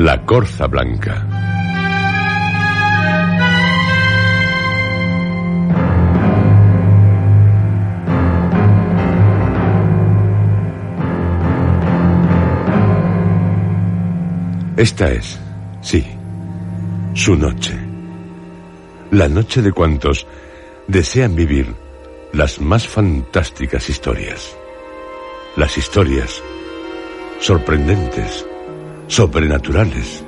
la Corza Blanca. Esta es, sí, su noche. La noche de cuantos desean vivir las más fantásticas historias. Las historias sorprendentes, sobrenaturales,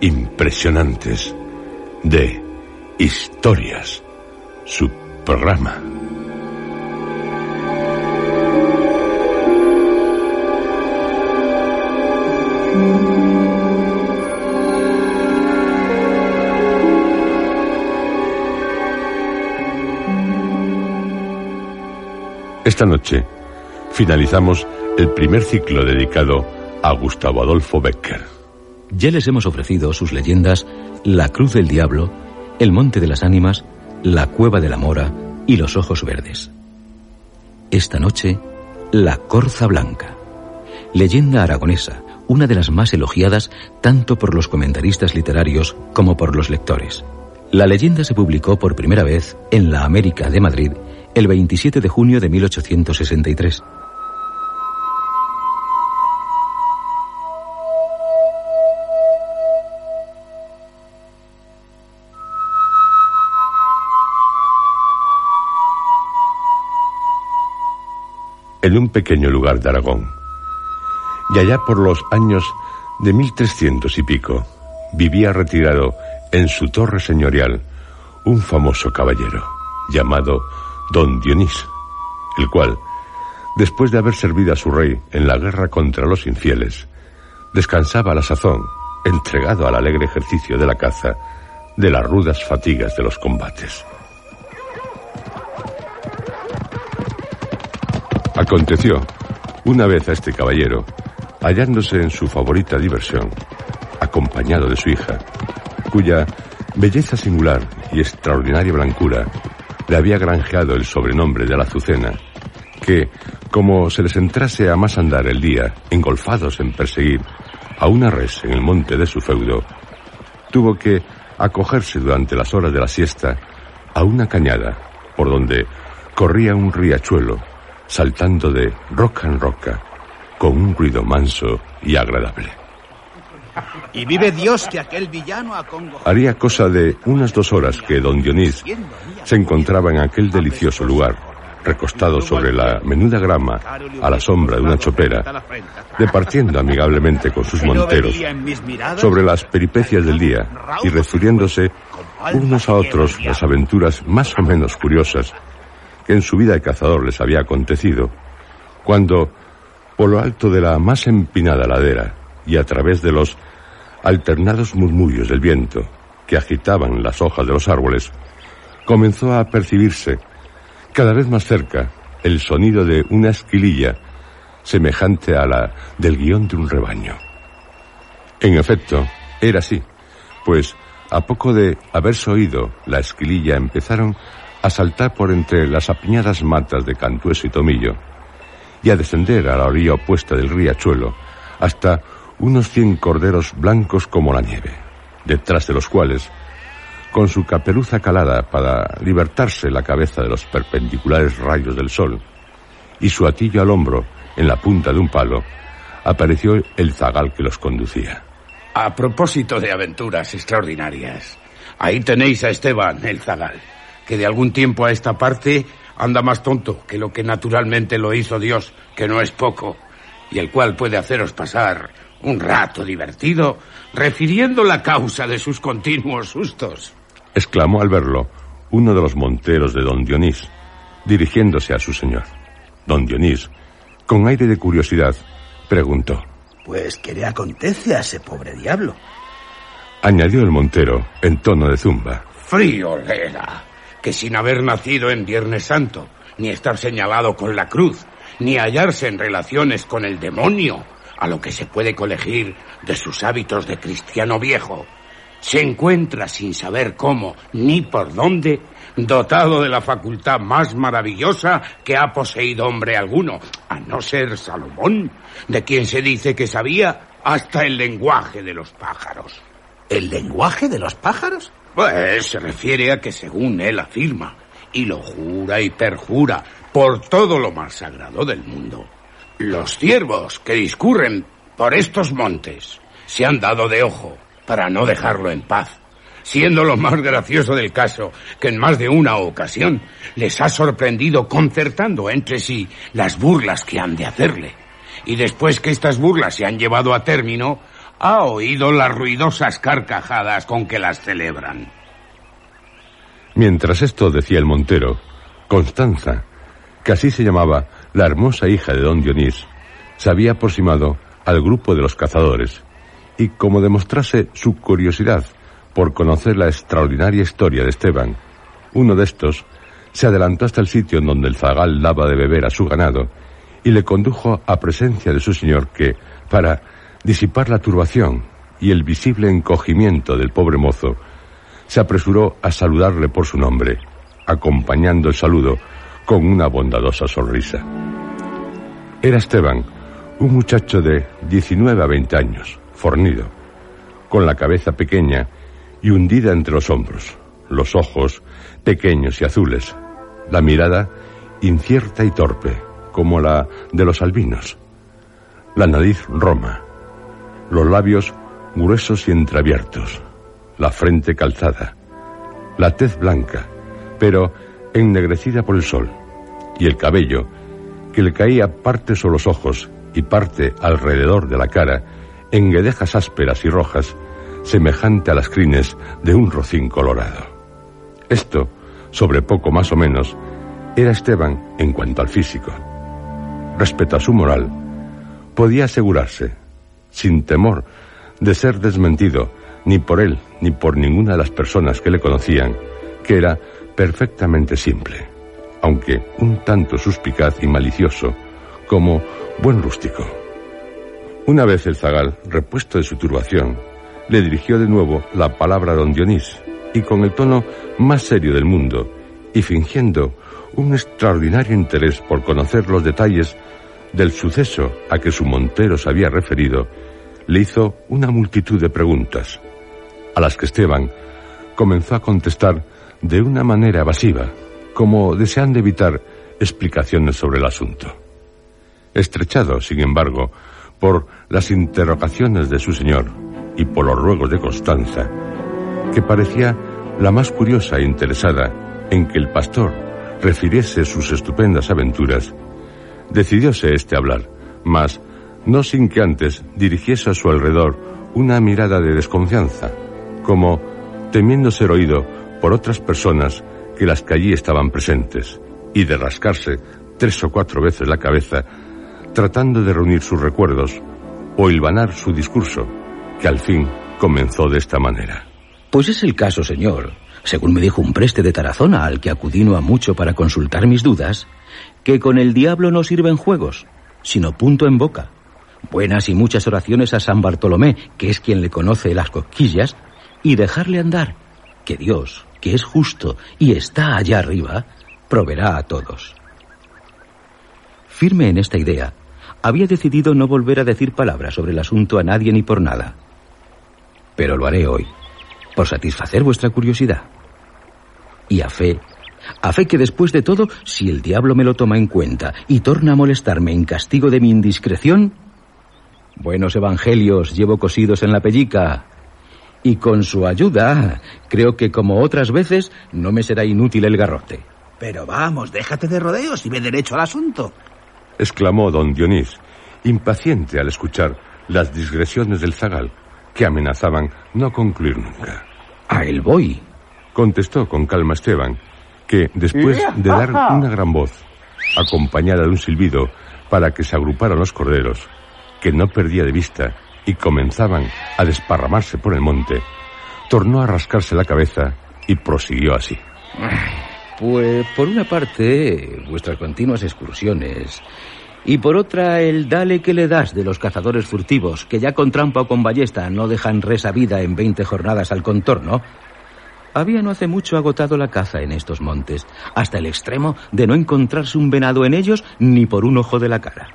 impresionantes de historias. Su programa. Esta noche finalizamos el primer ciclo dedicado a Gustavo Adolfo Becker. Ya les hemos ofrecido sus leyendas La Cruz del Diablo, El Monte de las Ánimas, La Cueva de la Mora y Los Ojos Verdes. Esta noche, La Corza Blanca, leyenda aragonesa, una de las más elogiadas tanto por los comentaristas literarios como por los lectores. La leyenda se publicó por primera vez en la América de Madrid el 27 de junio de 1863. En un pequeño lugar de Aragón. Y allá por los años de 1300 y pico, vivía retirado en su torre señorial un famoso caballero llamado Don Dionís, el cual, después de haber servido a su rey en la guerra contra los infieles, descansaba a la sazón, entregado al alegre ejercicio de la caza, de las rudas fatigas de los combates. Aconteció, una vez a este caballero, hallándose en su favorita diversión, acompañado de su hija, cuya belleza singular y extraordinaria blancura le había granjeado el sobrenombre de la Azucena, que, como se les entrase a más andar el día, engolfados en perseguir a una res en el monte de su feudo, tuvo que acogerse durante las horas de la siesta a una cañada por donde corría un riachuelo saltando de roca en roca con un ruido manso y agradable. Y vive Dios que aquel villano. Haría cosa de unas dos horas que don Dionís se encontraba en aquel delicioso lugar, recostado sobre la menuda grama a la sombra de una chopera, departiendo amigablemente con sus monteros sobre las peripecias del día y refiriéndose unos a otros las aventuras más o menos curiosas que en su vida de cazador les había acontecido, cuando, por lo alto de la más empinada ladera y a través de los alternados murmullos del viento que agitaban las hojas de los árboles, comenzó a percibirse cada vez más cerca el sonido de una esquililla semejante a la del guion de un rebaño. En efecto, Era así, pues a poco de haberse oído la esquililla empezaron a saltar por entre las apiñadas matas de cantueso y tomillo y a descender a la orilla opuesta del riachuelo hasta unos cien corderos blancos como la nieve, detrás de los cuales, con su caperuza calada para libertarse la cabeza de los perpendiculares rayos del sol y su atillo al hombro en la punta de un palo, apareció el zagal que los conducía. A propósito de aventuras extraordinarias, ahí tenéis a Esteban, el zagal, que de algún tiempo a esta parte anda más tonto que lo que naturalmente lo hizo Dios, que no es poco, y el cual puede haceros pasar un rato divertido refiriendo la causa de sus continuos sustos. Exclamó al verlo uno de los monteros de don Dionís, dirigiéndose a su señor. Don Dionís, con aire de curiosidad, preguntó. Pues, ¿qué le acontece a ese pobre diablo? Añadió el montero en tono de zumba. Frío que sin haber nacido en Viernes Santo, ni estar señalado con la cruz, ni hallarse en relaciones con el demonio, a lo que se puede colegir de sus hábitos de cristiano viejo, se encuentra sin saber cómo ni por dónde, dotado de la facultad más maravillosa que ha poseído hombre alguno, a no ser Salomón, de quien se dice que sabía hasta el lenguaje de los pájaros. ¿El lenguaje de los pájaros? Pues se refiere a que según él afirma, y lo jura y perjura por todo lo más sagrado del mundo, los ciervos que discurren por estos montes se han dado de ojo para no dejarlo en paz, siendo lo más gracioso del caso que en más de una ocasión les ha sorprendido concertando entre sí las burlas que han de hacerle. Y después que estas burlas se han llevado a término, ha oído las ruidosas carcajadas con que las celebran. Mientras esto decía el montero, Constanza, que así se llamaba la hermosa hija de don Dionís, se había aproximado al grupo de los cazadores y, como demostrase su curiosidad por conocer la extraordinaria historia de Esteban, uno de estos se adelantó hasta el sitio en donde el zagal daba de beber a su ganado y le condujo a presencia de su señor que, para disipar la turbación y el visible encogimiento del pobre mozo, se apresuró a saludarle por su nombre, acompañando el saludo con una bondadosa sonrisa. Era Esteban, un muchacho de 19 a 20 años, fornido, con la cabeza pequeña y hundida entre los hombros, los ojos pequeños y azules, la mirada incierta y torpe, como la de los albinos, la nariz roma, los labios gruesos y entreabiertos, la frente calzada, la tez blanca, pero ennegrecida por el sol, y el cabello, que le caía parte sobre los ojos y parte alrededor de la cara, en guedejas ásperas y rojas, semejante a las crines de un rocín colorado. Esto, sobre poco más o menos, era Esteban en cuanto al físico. Respecto a su moral, podía asegurarse, sin temor de ser desmentido ni por él ni por ninguna de las personas que le conocían, que era perfectamente simple, aunque un tanto suspicaz y malicioso, como buen rústico. Una vez el zagal, repuesto de su turbación, le dirigió de nuevo la palabra a don Dionís, y con el tono más serio del mundo, y fingiendo un extraordinario interés por conocer los detalles del suceso a que su montero se había referido, le hizo una multitud de preguntas, a las que Esteban comenzó a contestar de una manera evasiva, como deseando evitar explicaciones sobre el asunto. Estrechado, sin embargo, por las interrogaciones de su señor y por los ruegos de Constanza, que parecía la más curiosa e interesada en que el pastor refiriese sus estupendas aventuras, decidióse éste hablar, mas no sin que antes dirigiese a su alrededor una mirada de desconfianza, como temiendo ser oído por otras personas que las que allí estaban presentes, y de rascarse tres o cuatro veces la cabeza, tratando de reunir sus recuerdos o hilvanar su discurso, que al fin comenzó de esta manera. Pues es el caso, señor, según me dijo un preste de Tarazona al que acudí no a mucho para consultar mis dudas, que con el diablo no sirven juegos, sino punto en boca, buenas y muchas oraciones a San Bartolomé, que es quien le conoce las cosquillas, y dejarle andar, que Dios, que es justo y está allá arriba, proveerá a todos. Firme en esta idea, había decidido no volver a decir palabras sobre el asunto a nadie ni por nada. Pero lo haré hoy, por satisfacer vuestra curiosidad. Y a fe, a fe que después de todo, si el diablo me lo toma en cuenta y torna a molestarme en castigo de mi indiscreción, buenos evangelios llevo cosidos en la pellica. Y con su ayuda, creo que como otras veces, no me será inútil el garrote. Pero vamos, déjate de rodeos y ve derecho al asunto. exclamó don Dionís, impaciente al escuchar las digresiones del zagal, que amenazaban no concluir nunca. A él voy, Contestó con calma Esteban, que después de dar una gran voz, acompañada de un silbido para que se agruparan los corderos, que no perdía de vista y comenzaban a desparramarse por el monte, tornó a rascarse la cabeza y prosiguió así. Pues por una parte, vuestras continuas excursiones. Y por otra, el dale que le das de los cazadores furtivos, que ya con trampa o con ballesta no dejan resa vida en 20 jornadas al contorno. Había no hace mucho agotado la caza en estos montes, hasta el extremo de no encontrarse un venado en ellos ni por un ojo de la cara.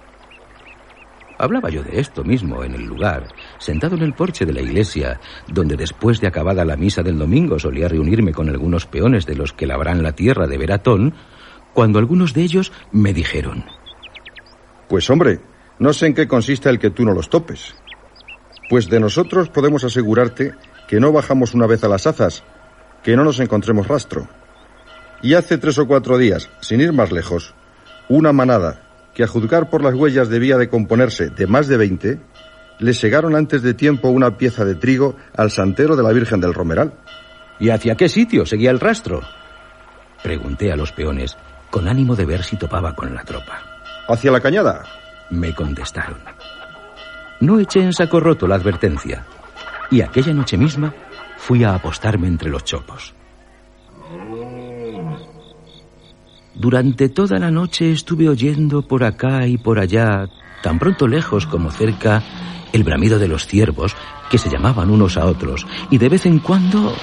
Hablaba yo de esto mismo en el lugar, sentado en el porche de la iglesia, donde después de acabada la misa del domingo solía reunirme con algunos peones de los que labran la tierra de Veratón, cuando algunos de ellos me dijeron, Pues hombre, no sé en qué consiste el que tú no los topes. Pues de nosotros podemos asegurarte que no bajamos una vez a las azas, que no nos encontremos rastro. Y hace tres o cuatro días, sin ir más lejos, una manada, que a juzgar por las huellas debía de componerse de más de veinte, le segaron antes de tiempo una pieza de trigo al santero de la Virgen del Romeral. ¿y hacia qué sitio seguía el rastro? Pregunté a los peones, con ánimo de ver si topaba con la tropa. ¿Hacia la cañada? Me contestaron. No eché en saco roto la advertencia, y aquella noche misma fui a apostarme entre los chopos. Durante toda la noche estuve oyendo por acá y por allá, tan pronto lejos como cerca, el bramido de los ciervos, que se llamaban unos a otros, y de vez en cuando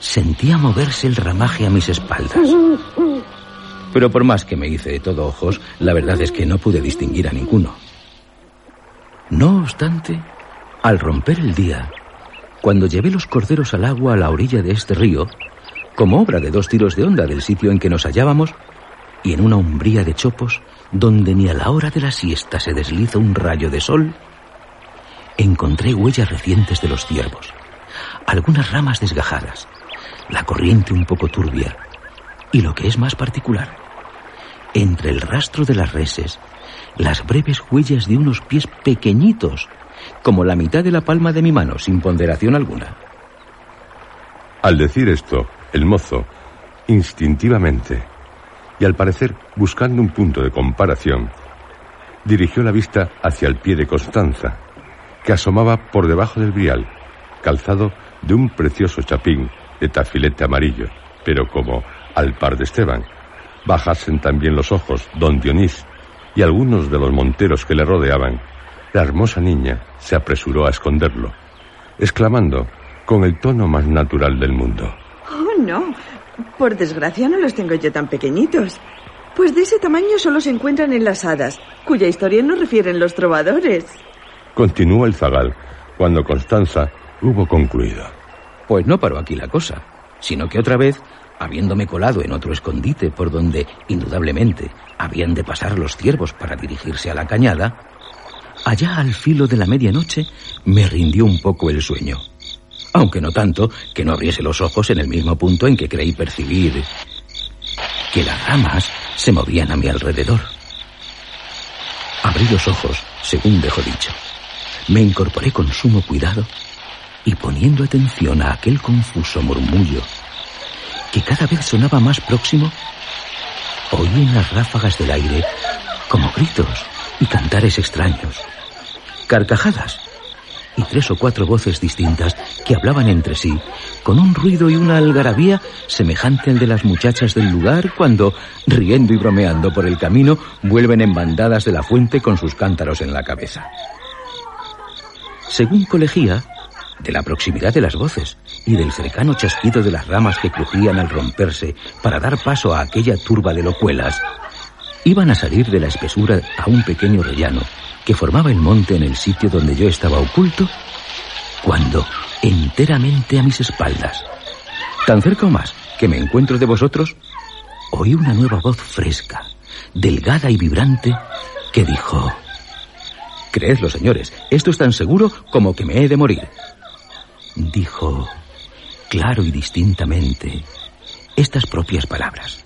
sentía moverse el ramaje a mis espaldas. Pero por más que me hice de todo ojos, la verdad es que no pude distinguir a ninguno. No obstante, al romper el día, cuando llevé los corderos al agua a la orilla de este río, como obra de dos tiros de onda del sitio en que nos hallábamos, y en una umbría de chopos, donde ni a la hora de la siesta se desliza un rayo de sol, encontré huellas recientes de los ciervos, algunas ramas desgajadas, la corriente un poco turbia, y lo que es más particular, entre el rastro de las reses, las breves huellas de unos pies pequeñitos, como la mitad de la palma de mi mano, sin ponderación alguna. Al decir esto, el mozo, instintivamente, y al parecer buscando un punto de comparación, dirigió la vista hacia el pie de Constanza, que asomaba por debajo del brial, calzado de un precioso chapín de tafilete amarillo, pero como, al par de Esteban, bajasen también los ojos don Dionís y algunos de los monteros que le rodeaban, la hermosa niña se apresuró a esconderlo, exclamando con el tono más natural del mundo. Oh, no. Por desgracia no los tengo yo tan pequeñitos. Pues de ese tamaño solo se encuentran en las hadas, cuya historia nos refieren los trovadores. Continuó el zagal cuando Constanza hubo concluido. Pues no paró aquí la cosa, sino que otra vez, habiéndome colado en otro escondite por donde, indudablemente, habían de pasar los ciervos para dirigirse a la cañada, allá al filo de la medianoche me rindió un poco el sueño. Aunque no tanto que no abriese los ojos en el mismo punto en que creí percibir que las ramas se movían a mi alrededor. Abrí los ojos, según dejo dicho. Me incorporé con sumo cuidado y poniendo atención a aquel confuso murmullo que cada vez sonaba más próximo, oí en las ráfagas del aire como gritos y cantares extraños, carcajadas y tres o cuatro voces distintas que hablaban entre sí, con un ruido y una algarabía semejante al de las muchachas del lugar cuando, riendo y bromeando por el camino, vuelven en bandadas de la fuente con sus cántaros en la cabeza. Según colegía, de la proximidad de las voces y del cercano chasquido de las ramas que crujían al romperse para dar paso a aquella turba de locuelas, iban a salir de la espesura a un pequeño rellano que formaba el monte en el sitio donde yo estaba oculto, cuando, enteramente a mis espaldas, tan cerca o más que me encuentro de vosotros, oí una nueva voz fresca, delgada y vibrante, que dijo, Creedlo, señores, esto es tan seguro como que me he de morir. Dijo, claro y distintamente, estas propias palabras.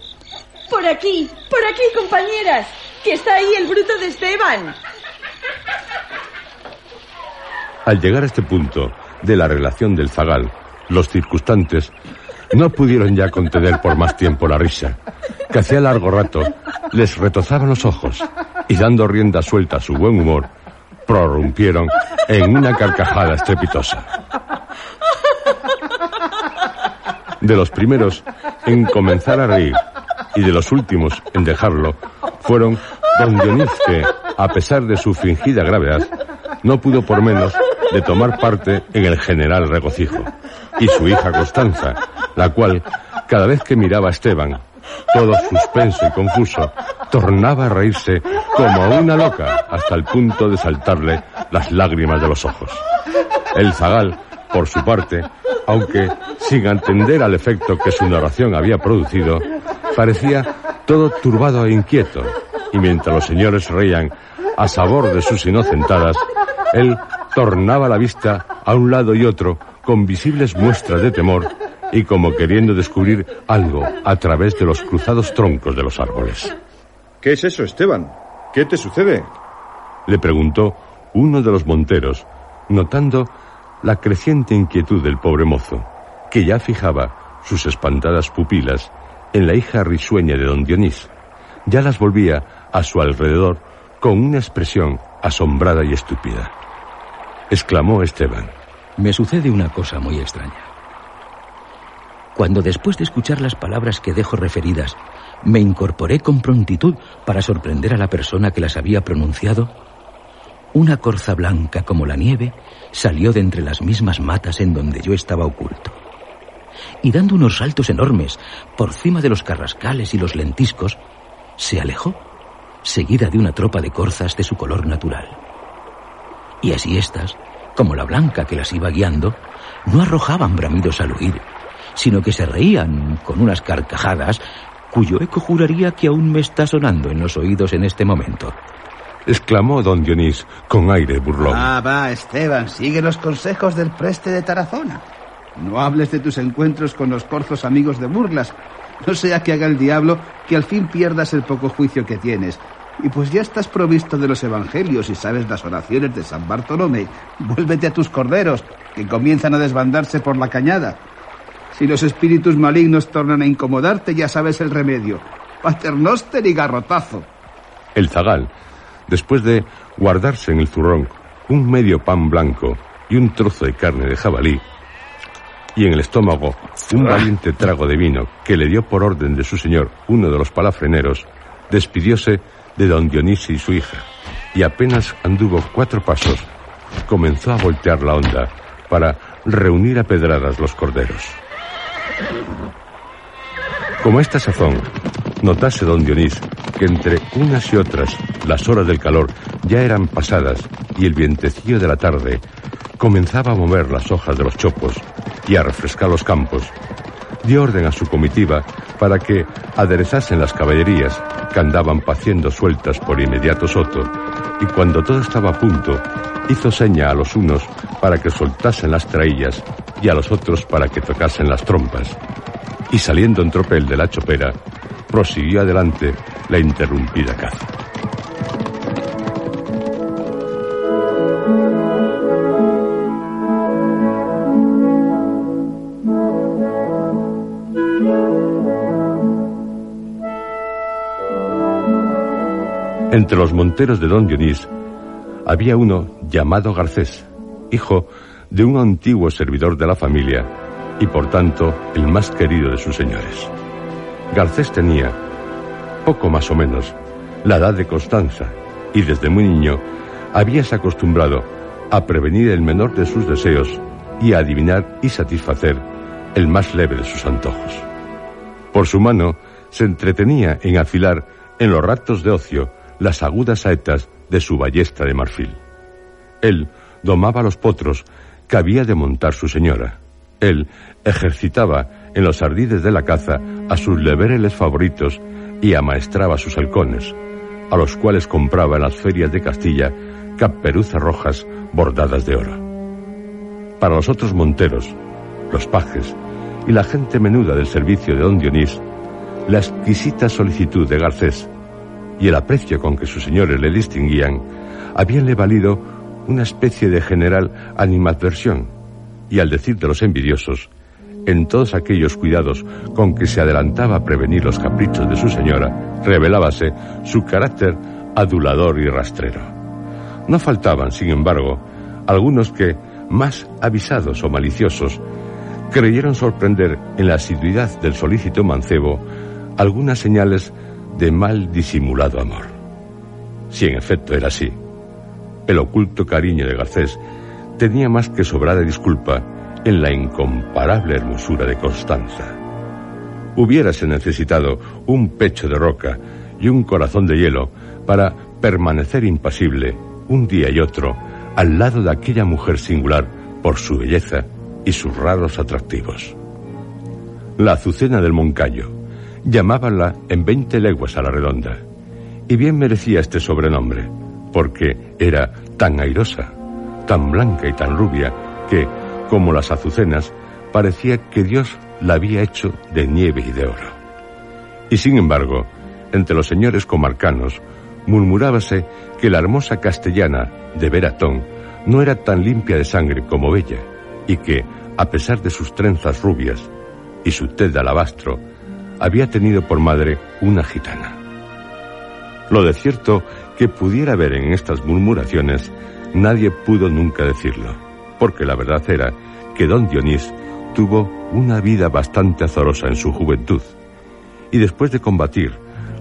Por aquí, por aquí, compañeras, que está ahí el bruto de Esteban. Al llegar a este punto de la relación del zagal, los circunstantes no pudieron ya contener por más tiempo la risa, que hacía largo rato les retozaban los ojos y dando rienda suelta a su buen humor, prorrumpieron en una carcajada estrepitosa. De los primeros en comenzar a reír y de los últimos en dejarlo fueron don Dionís que, a pesar de su fingida gravedad, no pudo por menos de tomar parte en el general regocijo, y su hija Constanza, la cual, cada vez que miraba a Esteban, todo suspenso y confuso, tornaba a reírse como una loca hasta el punto de saltarle las lágrimas de los ojos. El zagal, por su parte, aunque sin atender al efecto que su narración había producido, parecía todo turbado e inquieto, y mientras los señores reían a sabor de sus inocentadas, él tornaba la vista a un lado y otro con visibles muestras de temor y como queriendo descubrir algo a través de los cruzados troncos de los árboles. ¿Qué es eso, Esteban? ¿Qué te sucede? Le preguntó uno de los monteros, notando la creciente inquietud del pobre mozo, que ya fijaba sus espantadas pupilas en la hija risueña de don Dionís. Ya las volvía a su alrededor con una expresión asombrada y estúpida. Exclamó Esteban. Me sucede una cosa muy extraña. Cuando después de escuchar las palabras que dejo referidas, me incorporé con prontitud para sorprender a la persona que las había pronunciado, una corza blanca como la nieve salió de entre las mismas matas en donde yo estaba oculto. Y dando unos saltos enormes por cima de los carrascales y los lentiscos, se alejó, seguida de una tropa de corzas de su color natural. Y así estas, como la blanca que las iba guiando, no arrojaban bramidos al huir, sino que se reían con unas carcajadas cuyo eco juraría que aún me está sonando en los oídos en este momento. Exclamó don Dionís con aire burlón. Ah, va, Esteban, sigue los consejos del preste de Tarazona. No hables de tus encuentros con los corzos amigos de burlas. No sea que haga el diablo que al fin pierdas el poco juicio que tienes. Y pues ya estás provisto de los evangelios y sabes las oraciones de San Bartolomé, vuélvete a tus corderos, que comienzan a desbandarse por la cañada. Si los espíritus malignos tornan a incomodarte, ya sabes el remedio. Paternoster y garrotazo. El zagal, después de guardarse en el zurrón un medio pan blanco y un trozo de carne de jabalí, y en el estómago un valiente trago de vino que le dio por orden de su señor uno de los palafreneros, despidióse de don Dionisio y su hija, y apenas anduvo cuatro pasos, comenzó a voltear la onda para reunir a pedradas los corderos. Como esta sazón, notase don Dionís que entre unas y otras las horas del calor ya eran pasadas y el vientecillo de la tarde comenzaba a mover las hojas de los chopos y a refrescar los campos, dio orden a su comitiva para que aderezasen las caballerías que andaban paciendo sueltas por inmediato soto, y cuando todo estaba a punto, hizo seña a los unos para que soltasen las traillas y a los otros para que tocasen las trompas. Y saliendo en tropel de la chopera, prosiguió adelante la interrumpida caza. Entre los monteros de don Dionís había uno llamado Garcés, hijo de un antiguo servidor de la familia y por tanto el más querido de sus señores. Garcés tenía, poco más o menos, la edad de Constanza y desde muy niño habíase acostumbrado a prevenir el menor de sus deseos y a adivinar y satisfacer el más leve de sus antojos. Por su mano, se entretenía en afilar en los ratos de ocio las agudas saetas de su ballesta de marfil. Él domaba los potros que había de montar su señora. Él ejercitaba en los ardides de la caza a sus levereles favoritos y amaestraba sus halcones, a los cuales compraba en las ferias de Castilla caperuzas rojas bordadas de oro. Para los otros monteros, los pajes y la gente menuda del servicio de don Dionís, la exquisita solicitud de Garcés y el aprecio con que sus señores le distinguían habíanle valido una especie de general animadversión y al decir de los envidiosos, en todos aquellos cuidados con que se adelantaba a prevenir los caprichos de su señora, revelábase su carácter adulador y rastrero. No faltaban, sin embargo, algunos que, más avisados o maliciosos, creyeron sorprender en la asiduidad del solícito mancebo algunas señales de mal disimulado amor. Si en efecto era así, el oculto cariño de Garcés tenía más que sobrada disculpa en la incomparable hermosura de Constanza. Hubiérase necesitado un pecho de roca y un corazón de hielo para permanecer impasible un día y otro al lado de aquella mujer singular por su belleza y sus raros atractivos. La azucena del Moncayo, llamábanla en veinte leguas a la redonda, y bien merecía este sobrenombre, porque era tan airosa, tan blanca y tan rubia, que, como las azucenas, parecía que Dios la había hecho de nieve y de oro. Y sin embargo, entre los señores comarcanos, murmurábase que la hermosa castellana de Veratón no era tan limpia de sangre como bella, y que, a pesar de sus trenzas rubias y su tez de alabastro, había tenido por madre una gitana. Lo de cierto que pudiera haber en estas murmuraciones, nadie pudo nunca decirlo, porque la verdad era que don Dionís tuvo una vida bastante azorosa en su juventud, y después de combatir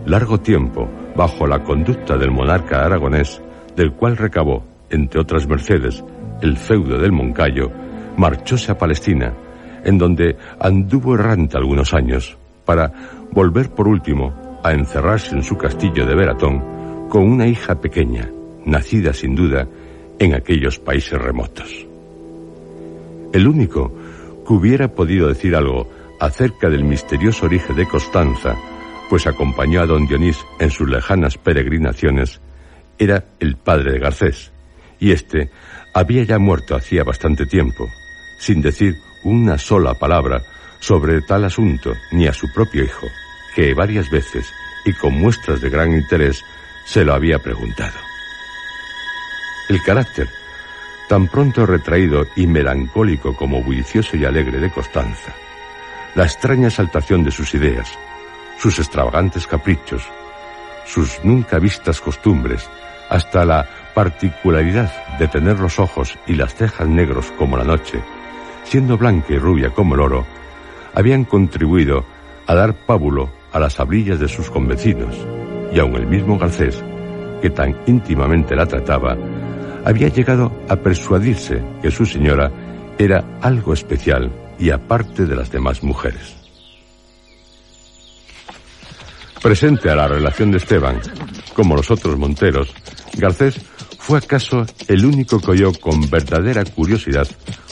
largo tiempo bajo la conducta del monarca aragonés, del cual recabó, entre otras mercedes, el feudo del Moncayo, marchóse a Palestina, en donde anduvo errante algunos años, para volver por último a encerrarse en su castillo de Veratón con una hija pequeña, nacida sin duda en aquellos países remotos. El único que hubiera podido decir algo acerca del misterioso origen de Constanza, pues acompañó a don Dionís en sus lejanas peregrinaciones, era el padre de Garcés, y éste había ya muerto hacía bastante tiempo, sin decir una sola palabra sobre tal asunto ni a su propio hijo, que varias veces y con muestras de gran interés se lo había preguntado. El carácter, tan pronto retraído y melancólico como bullicioso y alegre de Constanza, la extraña exaltación de sus ideas, sus extravagantes caprichos, sus nunca vistas costumbres, hasta la particularidad de tener los ojos y las cejas negros como la noche, siendo blanca y rubia como el oro, habían contribuido a dar pábulo a las abrillas de sus convecinos, y aun el mismo Garcés, que tan íntimamente la trataba, había llegado a persuadirse que su señora era algo especial y aparte de las demás mujeres. Presente a la relación de Esteban, como los otros monteros, Garcés fue acaso el único que oyó con verdadera curiosidad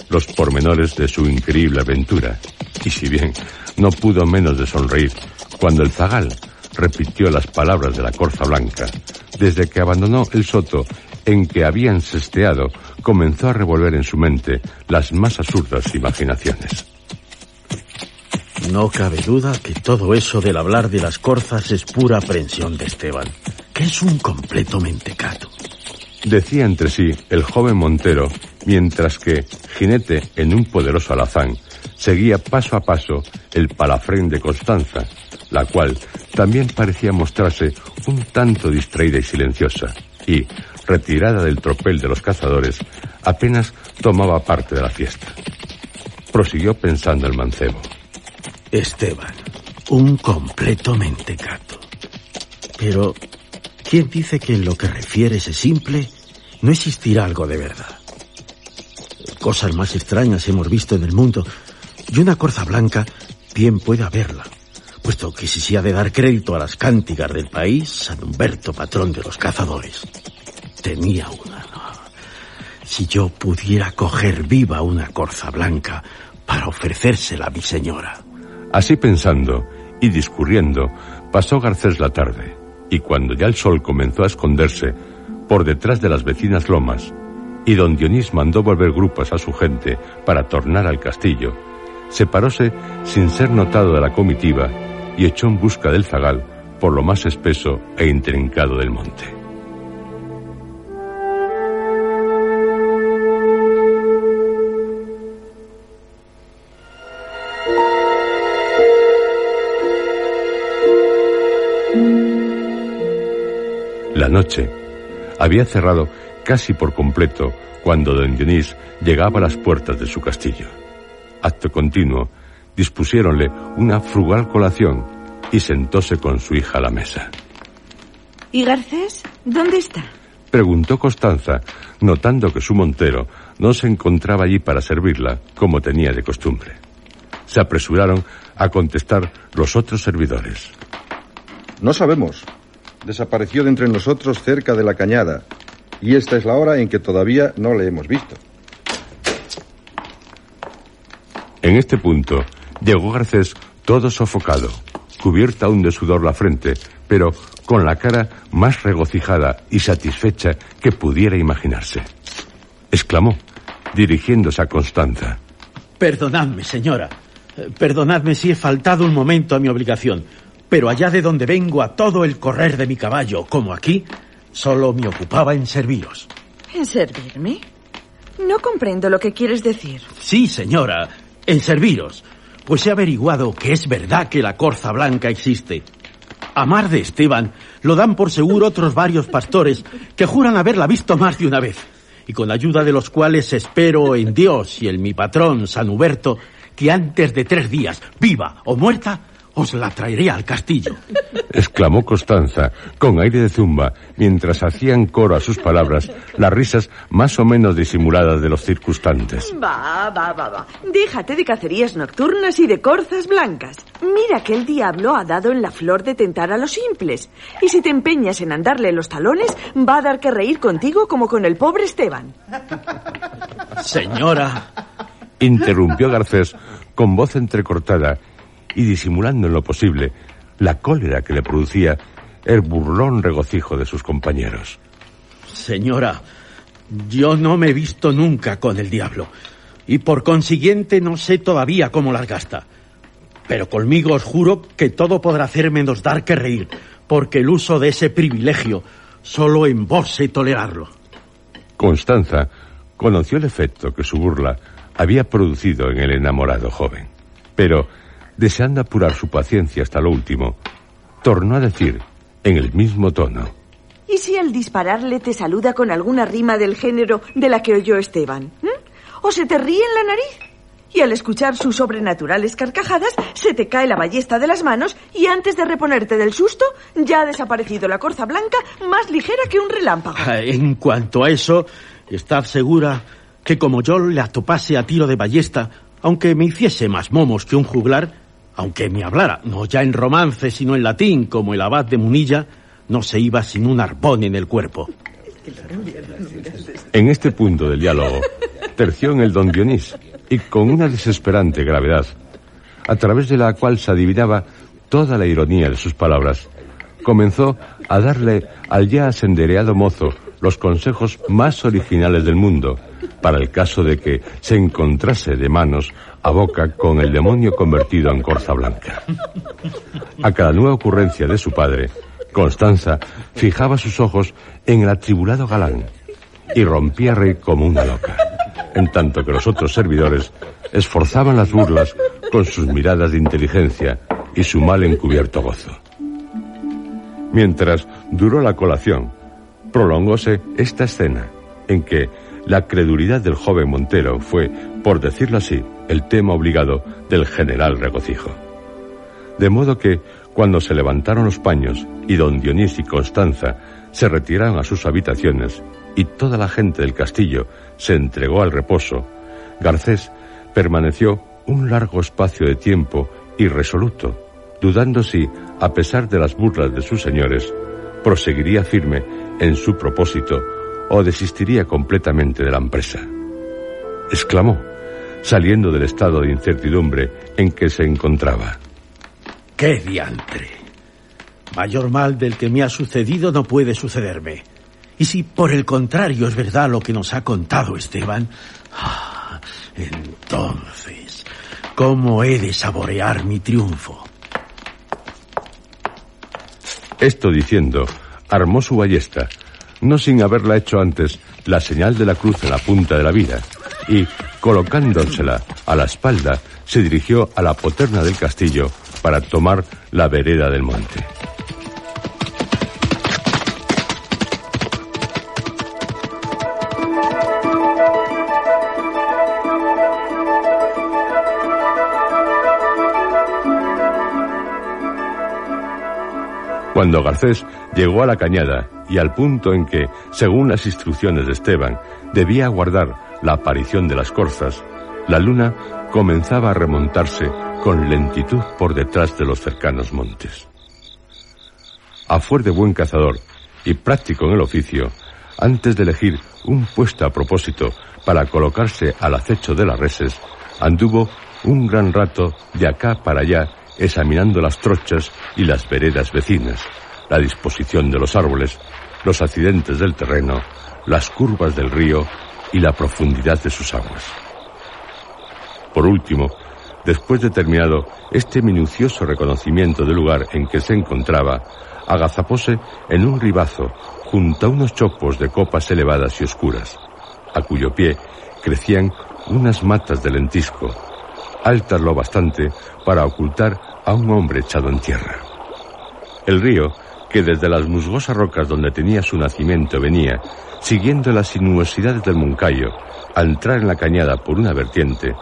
los pormenores de su increíble aventura, y si bien no pudo menos de sonreír cuando el zagal repitió las palabras de la corza blanca, desde que abandonó el soto en que habían sesteado, comenzó a revolver en su mente las más absurdas imaginaciones. No cabe duda que todo eso del hablar de las corzas es pura aprensión de Esteban, que es un completo mentecato. Decía entre sí el joven Montero, mientras que, jinete en un poderoso alazán, seguía paso a paso el palafrén de Constanza, la cual también parecía mostrarse un tanto distraída y silenciosa, y, retirada del tropel de los cazadores, apenas tomaba parte de la fiesta. Prosiguió pensando el mancebo. Esteban, un completo mentecato. Pero ¿Quién dice que en lo que refieres es simple no existirá algo de verdad? Cosas más extrañas hemos visto en el mundo. Y una corza blanca bien puede haberla. Puesto que si se ha de dar crédito a las cántigas del país, San Humberto, patrón de los cazadores, tenía una. Si yo pudiera coger viva una corza blanca para ofrecérsela a mi señora. Así pensando y discurriendo, pasó Garcés la tarde, y cuando ya el sol comenzó a esconderse por detrás de las vecinas lomas, y don Dionís mandó volver grupos a su gente para tornar al castillo, separóse sin ser notado de la comitiva y echó en busca del zagal por lo más espeso e intrincado del monte. La noche había cerrado casi por completo cuando don Dionís llegaba a las puertas de su castillo. Acto continuo, dispusiéronle una frugal colación y sentóse con su hija a la mesa. ¿Y Garcés? ¿Dónde está? Preguntó Constanza, notando que su montero no se encontraba allí para servirla como tenía de costumbre. Se apresuraron a contestar los otros servidores. No sabemos, desapareció de entre nosotros cerca de la cañada, y esta es la hora en que todavía no le hemos visto. En este punto llegó Garcés todo sofocado, cubierta aún de sudor la frente, pero con la cara más regocijada y satisfecha que pudiera imaginarse. Exclamó, dirigiéndose a Constanza. Perdonadme, señora. Perdonadme si he faltado un momento a mi obligación. Pero allá de donde vengo a todo el correr de mi caballo, como aquí, solo me ocupaba en serviros. ¿En servirme? No comprendo lo que quieres decir. Sí, señora, en serviros. Pues he averiguado que es verdad que la corza blanca existe. A mar de Esteban lo dan por seguro otros varios pastores que juran haberla visto más de una vez. Y con ayuda de los cuales espero en Dios y en mi patrón, San Huberto, que antes de tres días, viva o muerta, os la traeré al castillo. exclamó Constanza, con aire de zumba, mientras hacían coro a sus palabras las risas más o menos disimuladas de los circunstantes. Va, va, va, va. Déjate de cacerías nocturnas y de corzas blancas. Mira que el diablo ha dado en la flor de tentar a los simples. Y si te empeñas en andarle los talones, va a dar que reír contigo como con el pobre Esteban. Señora. Interrumpió Garcés con voz entrecortada y disimulando en lo posible la cólera que le producía el burlón regocijo de sus compañeros. Señora, yo no me he visto nunca con el diablo y por consiguiente no sé todavía cómo las gasta. Pero conmigo os juro que todo podrá hacer menos dar que reír, porque el uso de ese privilegio solo en vos sé tolerarlo. Constanza conoció el efecto que su burla había producido en el enamorado joven, pero deseando apurar su paciencia hasta lo último, tornó a decir, en el mismo tono. ¿Y si al dispararle te saluda con alguna rima del género de la que oyó Esteban? ¿O se te ríe en la nariz? Y al escuchar sus sobrenaturales carcajadas, se te cae la ballesta de las manos y antes de reponerte del susto, ya ha desaparecido la corza blanca más ligera que un relámpago. En cuanto a eso, estad segura que como yo le atopase a tiro de ballesta, aunque me hiciese más momos que un juglar, aunque me hablara, no ya en romance, sino en latín, como el abad de Munilla, no se iba sin un arpón en el cuerpo. En este punto del diálogo, terció en el don Dionís, y con una desesperante gravedad, a través de la cual se adivinaba toda la ironía de sus palabras, comenzó a darle al ya asendereado mozo los consejos más originales del mundo, para el caso de que se encontrase de manos boca con el demonio convertido en corza blanca. A cada nueva ocurrencia de su padre, Constanza fijaba sus ojos en el atribulado galán y rompía a reír como una loca, en tanto que los otros servidores esforzaban las burlas con sus miradas de inteligencia y su mal encubierto gozo. Mientras duró la colación, prolongóse esta escena en que la credulidad del joven Montero fue, por decirlo así, el tema obligado del general regocijo. De modo que, cuando se levantaron los paños y don Dionís y Constanza se retiraron a sus habitaciones y toda la gente del castillo se entregó al reposo, Garcés permaneció un largo espacio de tiempo irresoluto, dudando si, a pesar de las burlas de sus señores, proseguiría firme en su propósito o desistiría completamente de la empresa. Exclamó, saliendo del estado de incertidumbre en que se encontraba. ¡Qué diantre! Mayor mal del que me ha sucedido no puede sucederme. Y si por el contrario es verdad lo que nos ha contado Esteban, ah, entonces, ¿cómo he de saborear mi triunfo? Esto diciendo, armó su ballesta, no sin haberla hecho antes la señal de la cruz en la punta de la vida, y, colocándosela a la espalda, se dirigió a la poterna del castillo para tomar la vereda del monte. Cuando Garcés llegó a la cañada y al punto en que, según las instrucciones de Esteban, debía aguardar la aparición de las corzas, la luna comenzaba a remontarse con lentitud por detrás de los cercanos montes. A fuer de buen cazador y práctico en el oficio, antes de elegir un puesto a propósito para colocarse al acecho de las reses, anduvo un gran rato de acá para allá examinando las trochas y las veredas vecinas, la disposición de los árboles, los accidentes del terreno, las curvas del río y la profundidad de sus aguas. Por último, después de terminado este minucioso reconocimiento del lugar en que se encontraba, agazapóse en un ribazo junto a unos chopos de copas elevadas y oscuras, a cuyo pie crecían unas matas de lentisco, altas lo bastante para ocultar a un hombre echado en tierra. El río, que desde las musgosas rocas donde tenía su nacimiento venía, siguiendo las sinuosidades del Moncayo, al entrar en la cañada por una vertiente,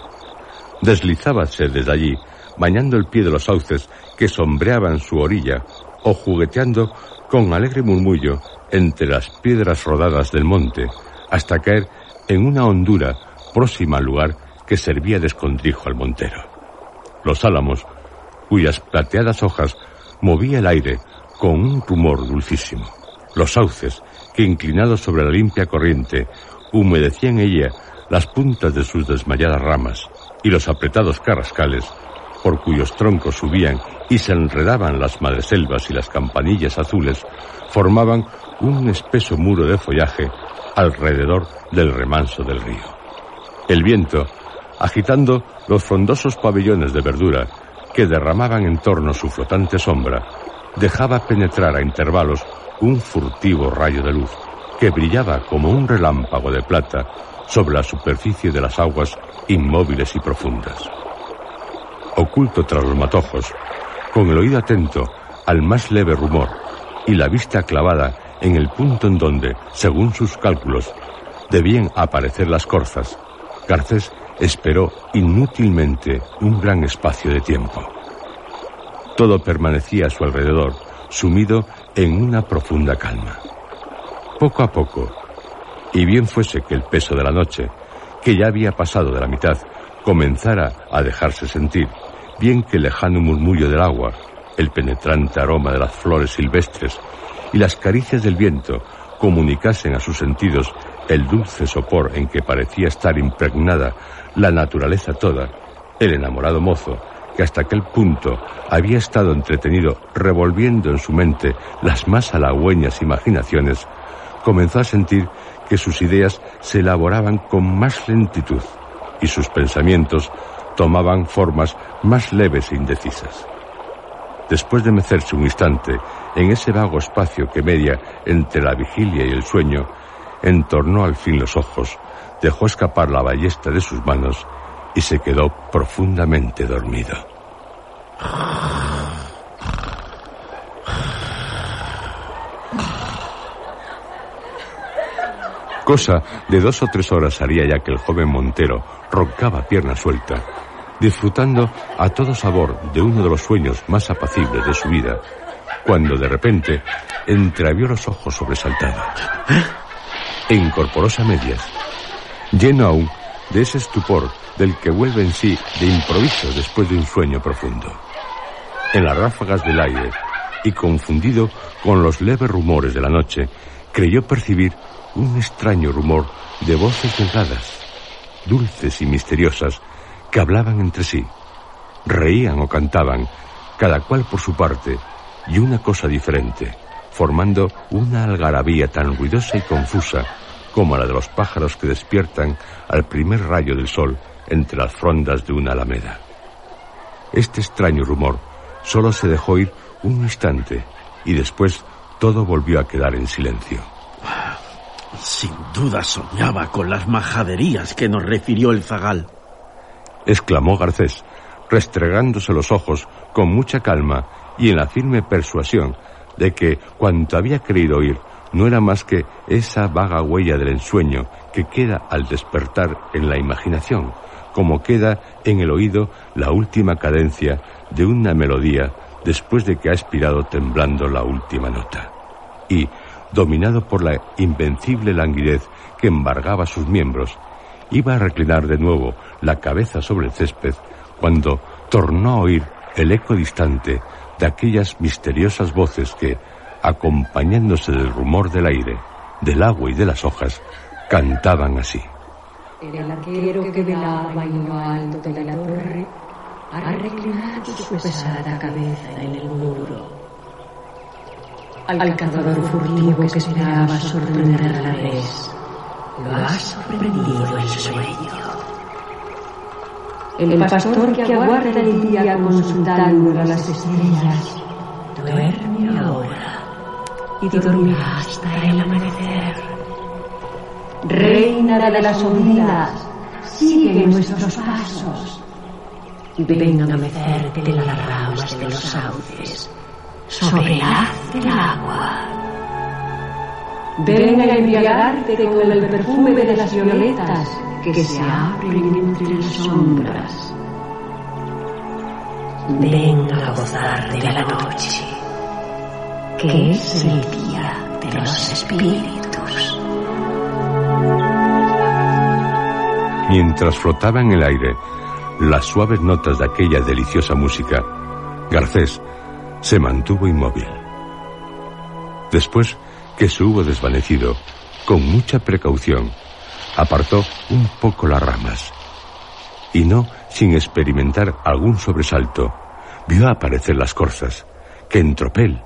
deslizábase desde allí, bañando el pie de los sauces que sombreaban su orilla, o jugueteando con alegre murmullo entre las piedras rodadas del monte, hasta caer en una hondura próxima al lugar que servía de escondrijo al montero. Los álamos, cuyas plateadas hojas movía el aire con un rumor dulcísimo. Los sauces, que inclinados sobre la limpia corriente, humedecían ella las puntas de sus desmayadas ramas, y los apretados carrascales, por cuyos troncos subían y se enredaban las madreselvas y las campanillas azules, formaban un espeso muro de follaje alrededor del remanso del río. El viento, agitando los frondosos pabellones de verdura que derramaban en torno su flotante sombra, dejaba penetrar a intervalos un furtivo rayo de luz que brillaba como un relámpago de plata sobre la superficie de las aguas inmóviles y profundas. Oculto tras los matojos, con el oído atento al más leve rumor y la vista clavada en el punto en donde, según sus cálculos, debían aparecer las corzas, Garcés esperó inútilmente un gran espacio de tiempo. Todo permanecía a su alrededor, sumido en una profunda calma. Poco a poco, y bien fuese que el peso de la noche, que ya había pasado de la mitad, comenzara a dejarse sentir, bien que el lejano murmullo del agua, el penetrante aroma de las flores silvestres y las caricias del viento comunicasen a sus sentidos el dulce sopor en que parecía estar impregnada la naturaleza toda, el enamorado mozo, que hasta aquel punto había estado entretenido revolviendo en su mente las más halagüeñas imaginaciones, comenzó a sentir que sus ideas se elaboraban con más lentitud y sus pensamientos tomaban formas más leves e indecisas. Después de mecerse un instante en ese vago espacio que media entre la vigilia y el sueño, entornó al fin los ojos, dejó escapar la ballesta de sus manos y se quedó profundamente dormido. Cosa de dos o tres horas haría ya que el joven Montero roncaba pierna suelta, disfrutando a todo sabor de uno de los sueños más apacibles de su vida, cuando de repente entreabrió los ojos sobresaltados e incorporóse a medias, lleno aún de ese estupor del que vuelve en sí de improviso después de un sueño profundo. En las ráfagas del aire, y confundido con los leves rumores de la noche, creyó percibir un extraño rumor de voces delgadas, dulces y misteriosas, que hablaban entre sí, reían o cantaban, cada cual por su parte, y una cosa diferente, formando una algarabía tan ruidosa y confusa como la de los pájaros que despiertan al primer rayo del sol entre las frondas de una alameda. Este extraño rumor solo se dejó oír un instante y después todo volvió a quedar en silencio. Sin duda soñaba con las majaderías que nos refirió el zagal. Exclamó Garcés, restregándose los ojos con mucha calma y en la firme persuasión de que cuanto había querido oír no era más que esa vaga huella del ensueño que queda al despertar en la imaginación, como queda en el oído la última cadencia de una melodía después de que ha expirado temblando la última nota. Y, dominado por la invencible languidez que embargaba sus miembros, iba a reclinar de nuevo la cabeza sobre el césped cuando tornó a oír el eco distante de aquellas misteriosas voces que, acompañándose del rumor del aire, del agua y de las hojas, cantaban así. El arquero que velaba en lo alto de la torre ha reclinado su pesada cabeza en el muro. Al cazador furtivo que esperaba sorprender a la res, lo ha sorprendido el sueño. El pastor que aguarda el día consultando las estrellas, duerme ahora y dormirá hasta el amanecer. Reina de las ondas, sigue nuestros pasos. Ven a mecerte de las ramas de los sauces, sobre el haz del agua. Ven a embriagarte con el perfume de las violetas que se abren entre las sombras. Ven a gozar de la noche, que es el día de los espíritus. Mientras flotaba en el aire las suaves notas de aquella deliciosa música, Garcés se mantuvo inmóvil. Después que se hubo desvanecido, con mucha precaución, apartó un poco las ramas y no sin experimentar algún sobresalto, vio aparecer las corzas, que en tropel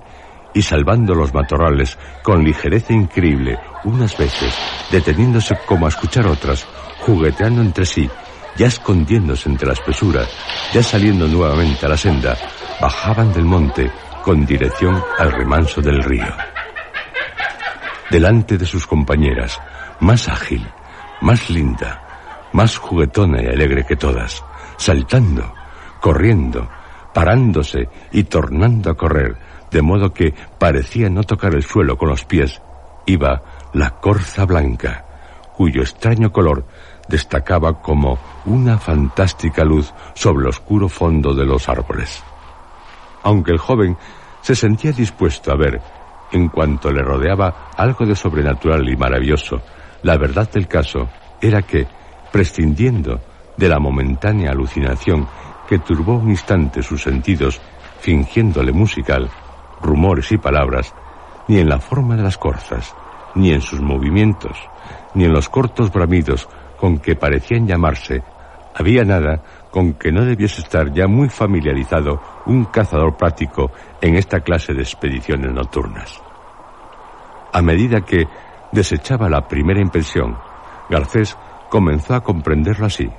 y salvando los matorrales con ligereza increíble unas veces, deteniéndose como a escuchar otras, jugueteando entre sí, ya escondiéndose entre la espesura, ya saliendo nuevamente a la senda, bajaban del monte con dirección al remanso del río. Delante de sus compañeras, más ágil, más linda, más juguetona y alegre que todas, saltando, corriendo, parándose y tornando a correr, de modo que parecía no tocar el suelo con los pies, iba la corza blanca, cuyo extraño color destacaba como una fantástica luz sobre el oscuro fondo de los árboles. Aunque el joven se sentía dispuesto a ver, en cuanto le rodeaba algo de sobrenatural y maravilloso, la verdad del caso era que, prescindiendo de la momentánea alucinación que turbó un instante sus sentidos, fingiéndole musical, rumores y palabras, ni en la forma de las corzas, ni en sus movimientos, ni en los cortos bramidos con que parecían llamarse, había nada con que no debiese estar ya muy familiarizado un cazador práctico en esta clase de expediciones nocturnas. A medida que desechaba la primera impresión, Garcés comenzó a comprenderlo así,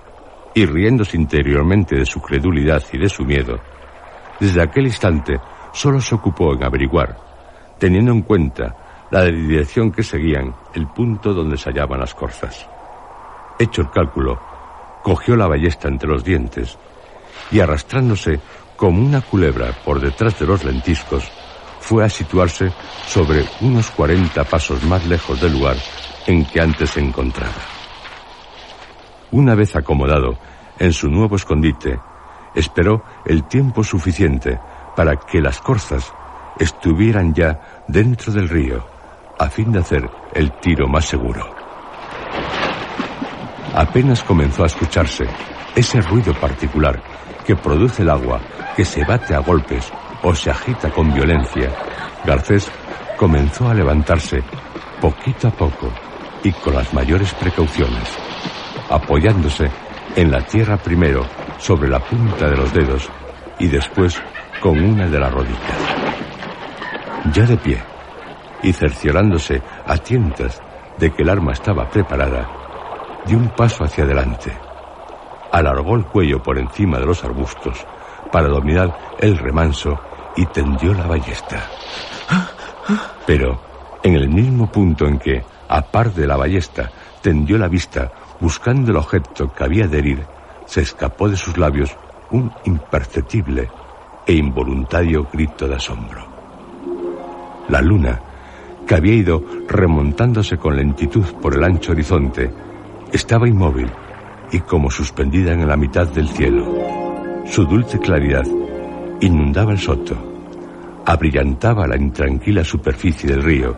y riéndose interiormente de su credulidad y de su miedo, desde aquel instante solo se ocupó en averiguar, teniendo en cuenta la dirección que seguían, el punto donde se hallaban las corzas. Hecho el cálculo, cogió la ballesta entre los dientes y arrastrándose como una culebra por detrás de los lentiscos, fue a situarse sobre unos cuarenta pasos más lejos del lugar en que antes se encontraba. Una vez acomodado en su nuevo escondite, esperó el tiempo suficiente para que las corzas estuvieran ya dentro del río, a fin de hacer el tiro más seguro. apenas comenzó a escucharse ese ruido particular que produce el agua que se bate a golpes o se agita con violencia, Garcés comenzó a levantarse poquito a poco y con las mayores precauciones, apoyándose en la tierra primero sobre la punta de los dedos y después con una de las rodillas. Ya de pie y cerciorándose a tientas de que el arma estaba preparada, dio un paso hacia adelante. Alargó el cuello por encima de los arbustos para dominar el remanso y tendió la ballesta. Pero, en el mismo punto en que, a par de la ballesta, tendió la vista buscando el objeto que había de herir, se escapó de sus labios un imperceptible e involuntario grito de asombro. La luna, que había ido remontándose con lentitud por el ancho horizonte, estaba inmóvil y como suspendida en la mitad del cielo. Su dulce claridad inundaba el soto, abrillantaba la intranquila superficie del río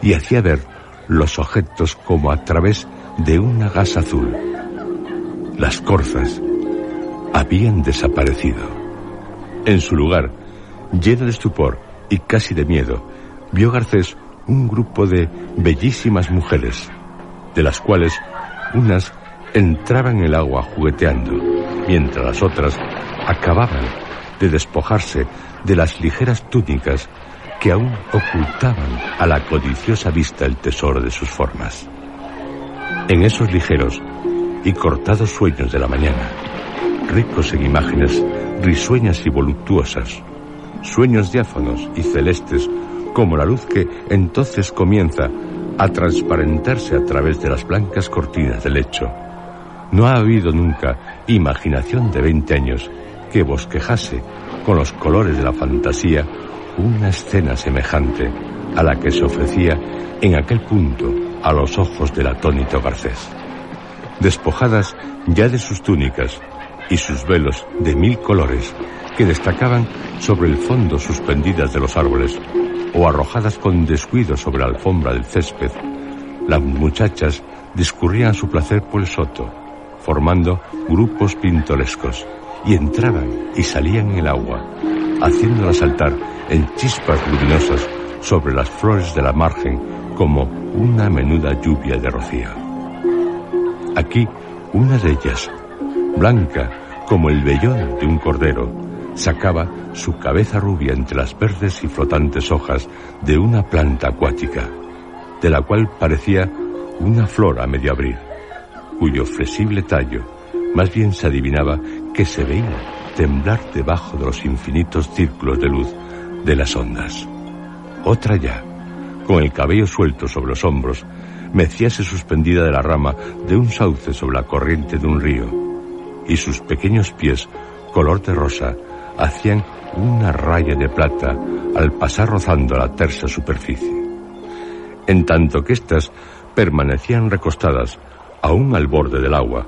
y hacía ver los objetos como a través de una gasa azul. Las corzas habían desaparecido. En su lugar, lleno de estupor y casi de miedo, vio Garcés un grupo de bellísimas mujeres, de las cuales unas entraban en el agua jugueteando, mientras las otras acababan de despojarse de las ligeras túnicas que aún ocultaban a la codiciosa vista el tesoro de sus formas. En esos ligeros y cortados sueños de la mañana, ricos en imágenes risueñas y voluptuosas, sueños diáfanos y celestes como la luz que entonces comienza a transparentarse a través de las blancas cortinas del lecho. No ha habido nunca imaginación de veinte años que bosquejase con los colores de la fantasía una escena semejante a la que se ofrecía en aquel punto a los ojos del atónito Garcés. Despojadas ya de sus túnicas y sus velos de mil colores que destacaban sobre el fondo suspendidas de los árboles o arrojadas con descuido sobre la alfombra del césped, las muchachas discurrían su placer por el soto, formando grupos pintorescos, y entraban y salían en el agua, haciéndola saltar en chispas luminosas sobre las flores de la margen como una menuda lluvia de rocío. Aquí, una de ellas, blanca como el vellón de un cordero, sacaba su cabeza rubia entre las verdes y flotantes hojas de una planta acuática, de la cual parecía una flor a medio abrir, cuyo flexible tallo más bien se adivinaba que se veía temblar debajo de los infinitos círculos de luz de las ondas. Otra ya, con el cabello suelto sobre los hombros, mecíase suspendida de la rama de un sauce sobre la corriente de un río, y sus pequeños pies, color de rosa, hacían una raya de plata al pasar rozando la tersa superficie. En tanto que éstas permanecían recostadas aún al borde del agua,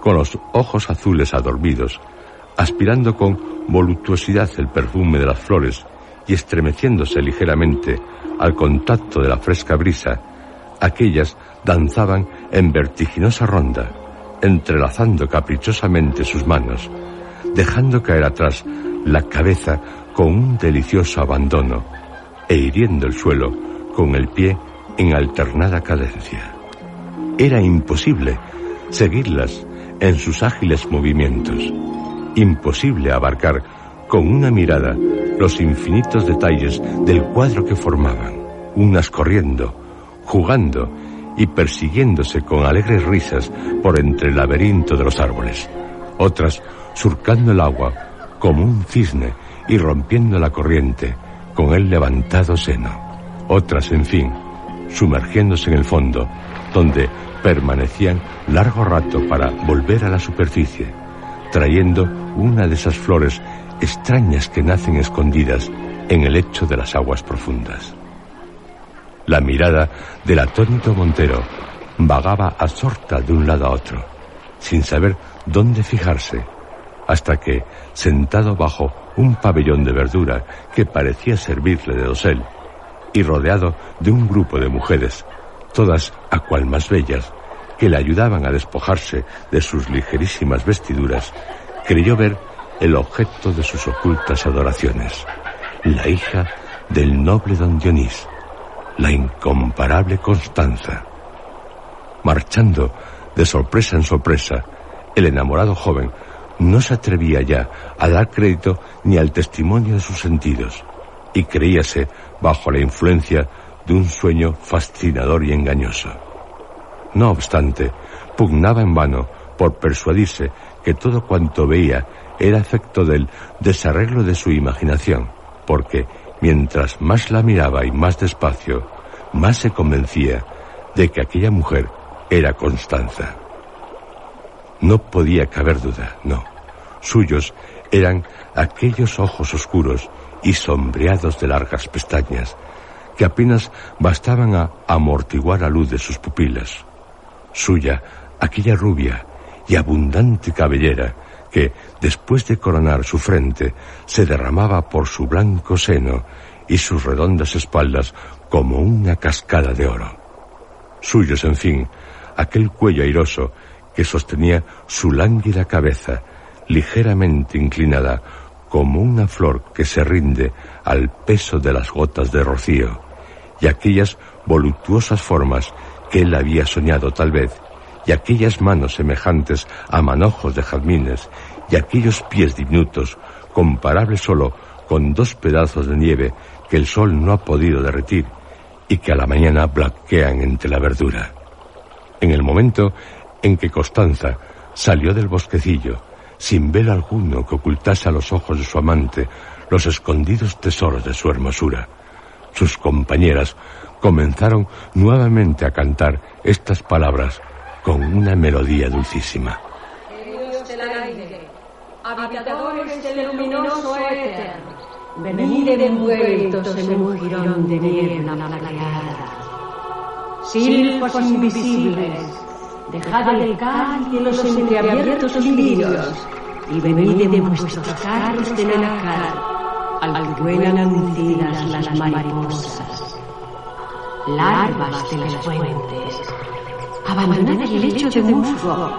con los ojos azules adormidos, aspirando con voluptuosidad el perfume de las flores y estremeciéndose ligeramente al contacto de la fresca brisa, aquellas danzaban en vertiginosa ronda, entrelazando caprichosamente sus manos, dejando caer atrás la cabeza con un delicioso abandono e hiriendo el suelo con el pie en alternada cadencia. Era imposible seguirlas en sus ágiles movimientos, imposible abarcar con una mirada los infinitos detalles del cuadro que formaban, unas corriendo, jugando y persiguiéndose con alegres risas por entre el laberinto de los árboles, otras surcando el agua como un cisne y rompiendo la corriente con el levantado seno, otras, en fin, sumergiéndose en el fondo, donde permanecían largo rato para volver a la superficie, trayendo una de esas flores extrañas que nacen escondidas en el lecho de las aguas profundas. La mirada del atónito Montero vagaba absorta de un lado a otro, sin saber dónde fijarse, hasta que, sentado bajo un pabellón de verdura que parecía servirle de dosel, y rodeado de un grupo de mujeres, todas a cual más bellas, que le ayudaban a despojarse de sus ligerísimas vestiduras, creyó ver el objeto de sus ocultas adoraciones, la hija del noble don Dionís, la incomparable Constanza. Marchando de sorpresa en sorpresa, el enamorado joven no se atrevía ya a dar crédito ni al testimonio de sus sentidos y creíase bajo la influencia de un sueño fascinador y engañoso. No obstante, pugnaba en vano por persuadirse que todo cuanto veía era efecto del desarreglo de su imaginación, porque mientras más la miraba y más despacio, más se convencía de que aquella mujer era Constanza. No podía caber duda, no. Suyos eran aquellos ojos oscuros y sombreados de largas pestañas, que apenas bastaban a amortiguar la luz de sus pupilas. Suya, aquella rubia y abundante cabellera que, después de coronar su frente, se derramaba por su blanco seno y sus redondas espaldas como una cascada de oro. Suyos, en fin, aquel cuello airoso que sostenía su lánguida cabeza, ligeramente inclinada, como una flor que se rinde al peso de las gotas de rocío, y aquellas voluptuosas formas que él había soñado tal vez, y aquellas manos semejantes a manojos de jazmines, y aquellos pies diminutos, comparables solo con dos pedazos de nieve que el sol no ha podido derretir y que a la mañana blanquean entre la verdura. En el momento en que Constanza salió del bosquecillo, sin velo alguno que ocultase a los ojos de su amante los escondidos tesoros de su hermosura, sus compañeras comenzaron nuevamente a cantar estas palabras con una melodía dulcísima. Del aire, habitadores del luminoso éter, venid envueltos en un jirón de niebla plateada. Silfos invisibles, dejad el cáliz de los entreabiertos lirios y venid en vuestros carros de nácar, al que vuelan anuncidas las mariposas. Larvas de las fuentes, abandonad el lecho de musgo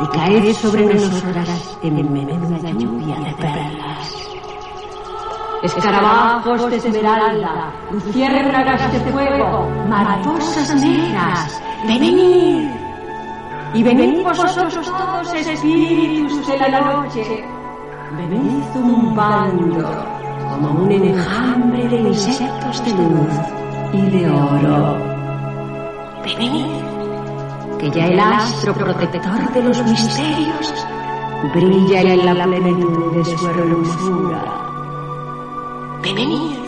y caed sobre nosotras en menuda lluvia de perlas. Escarabajos de esmeralda, luciérnagas de fuego, mariposas negras, venid. Y venid vosotros todos espíritus de la noche, venid zumbando como un enjambre de insectos de luz y de oro. Venid, que ya el astro protector de los misterios brilla en la plenitud de su hermosura. Venid,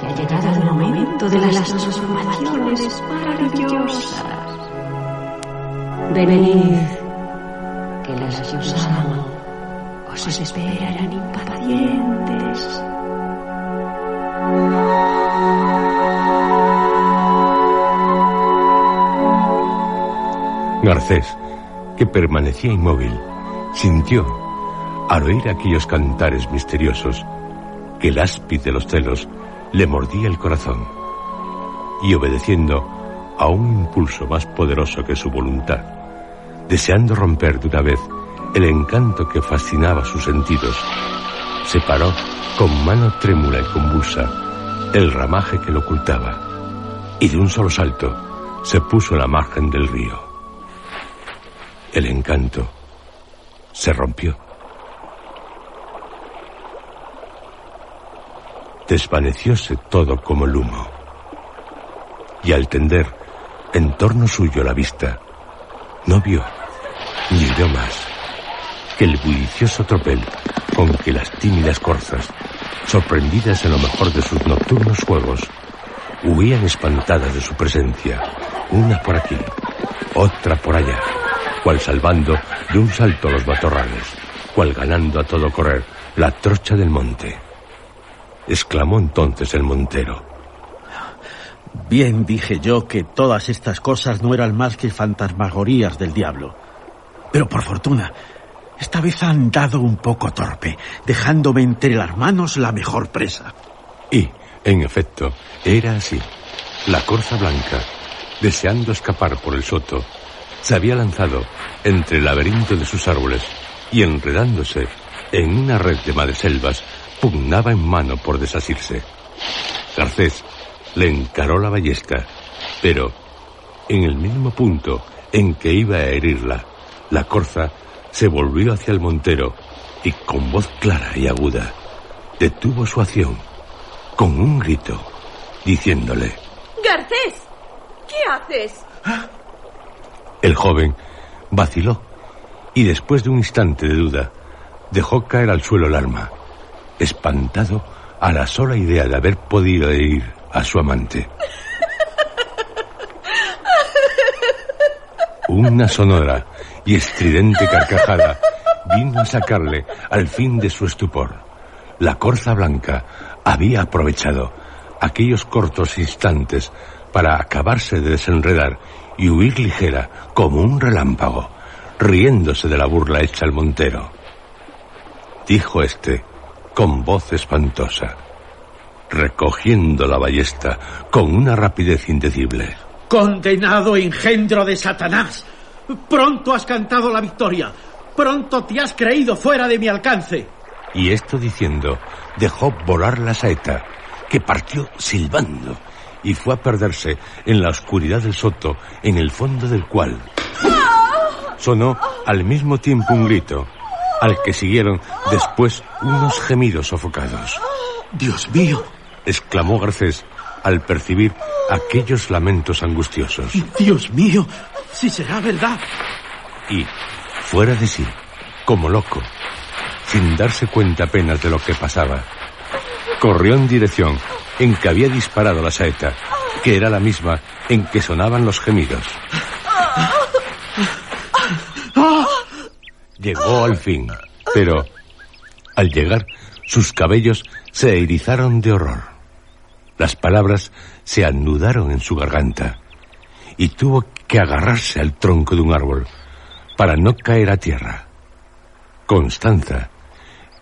que ha llegado el momento de las transformaciones maravillosas. Venid, que las que os aman os esperan impacientes. Garcés, que permanecía inmóvil, sintió, al oír aquellos cantares misteriosos, que el áspid de los celos le mordía el corazón, y obedeciendo a un impulso más poderoso que su voluntad, deseando romper de una vez el encanto que fascinaba sus sentidos, separó con mano trémula y convulsa el ramaje que lo ocultaba, y de un solo salto se puso en la margen del río. El encanto se rompió. Desvanecióse todo como el humo. Y al tender en torno suyo la vista, no vio, ni vio más, que el bullicioso tropel con que las tímidas corzas, sorprendidas en lo mejor de sus nocturnos juegos, huían espantadas de su presencia, una por aquí, otra por allá, cual salvando de un salto los matorrales, cual ganando a todo correr la trocha del monte. Exclamó entonces el montero. Bien dije yo que todas estas cosas no eran más que fantasmagorías del diablo. Pero por fortuna, esta vez han dado un poco torpe, dejándome entre las manos la mejor presa. Y, en efecto, era así. La corza blanca, deseando escapar por el soto, se había lanzado entre el laberinto de sus árboles y enredándose en una red de madreselvas, pugnaba en mano por desasirse. Garcés le encaró la ballesta, pero en el mismo punto en que iba a herirla, la corza se volvió hacia el montero y con voz clara y aguda detuvo su acción con un grito, diciéndole, Garcés, ¿qué haces? El joven vaciló y después de un instante de duda dejó caer al suelo el arma, espantado a la sola idea de haber podido herir a su amante. Una sonora y estridente carcajada vino a sacarle al fin de su estupor. La corza blanca había aprovechado aquellos cortos instantes para acabarse de desenredar y huir ligera como un relámpago, riéndose de la burla hecha al montero. Dijo éste con voz espantosa, recogiendo la ballesta con una rapidez indecible. Condenado engendro de Satanás. Pronto has cantado la victoria. Pronto te has creído fuera de mi alcance. Y esto diciendo, dejó volar la saeta, que partió silbando y fue a perderse en la oscuridad del soto, en el fondo del cual sonó al mismo tiempo un grito, al que siguieron después unos gemidos sofocados. Dios mío, exclamó Garcés al percibir aquellos lamentos angustiosos. Dios mío, si será verdad. Y, fuera de sí, como loco, sin darse cuenta apenas de lo que pasaba, corrió en dirección en que había disparado la saeta, que era la misma en que sonaban los gemidos. Llegó al fin, pero al llegar sus cabellos se erizaron de horror. Las palabras se anudaron en su garganta y tuvo que agarrarse al tronco de un árbol para no caer a tierra. Constanza,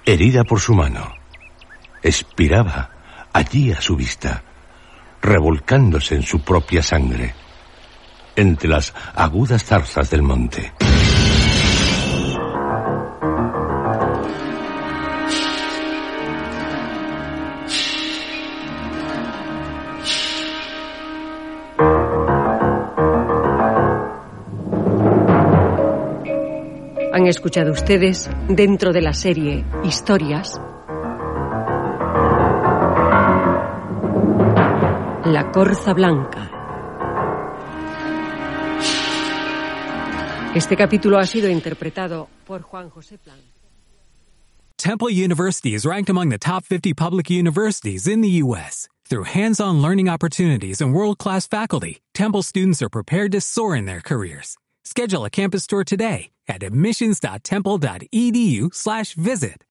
herida por su mano, expiraba allí a su vista, revolcándose en su propia sangre, entre las agudas zarzas del monte. Han escuchado ustedes, dentro de la serie Historias, La Corza Blanca. Este capítulo ha sido interpretado por Juan José Plan. Temple University is ranked among the top 50 public universities in the U.S. Through hands-on learning opportunities and world-class faculty, Temple students are prepared to soar in their careers. Schedule a campus tour today at admissions.temple.edu/visit.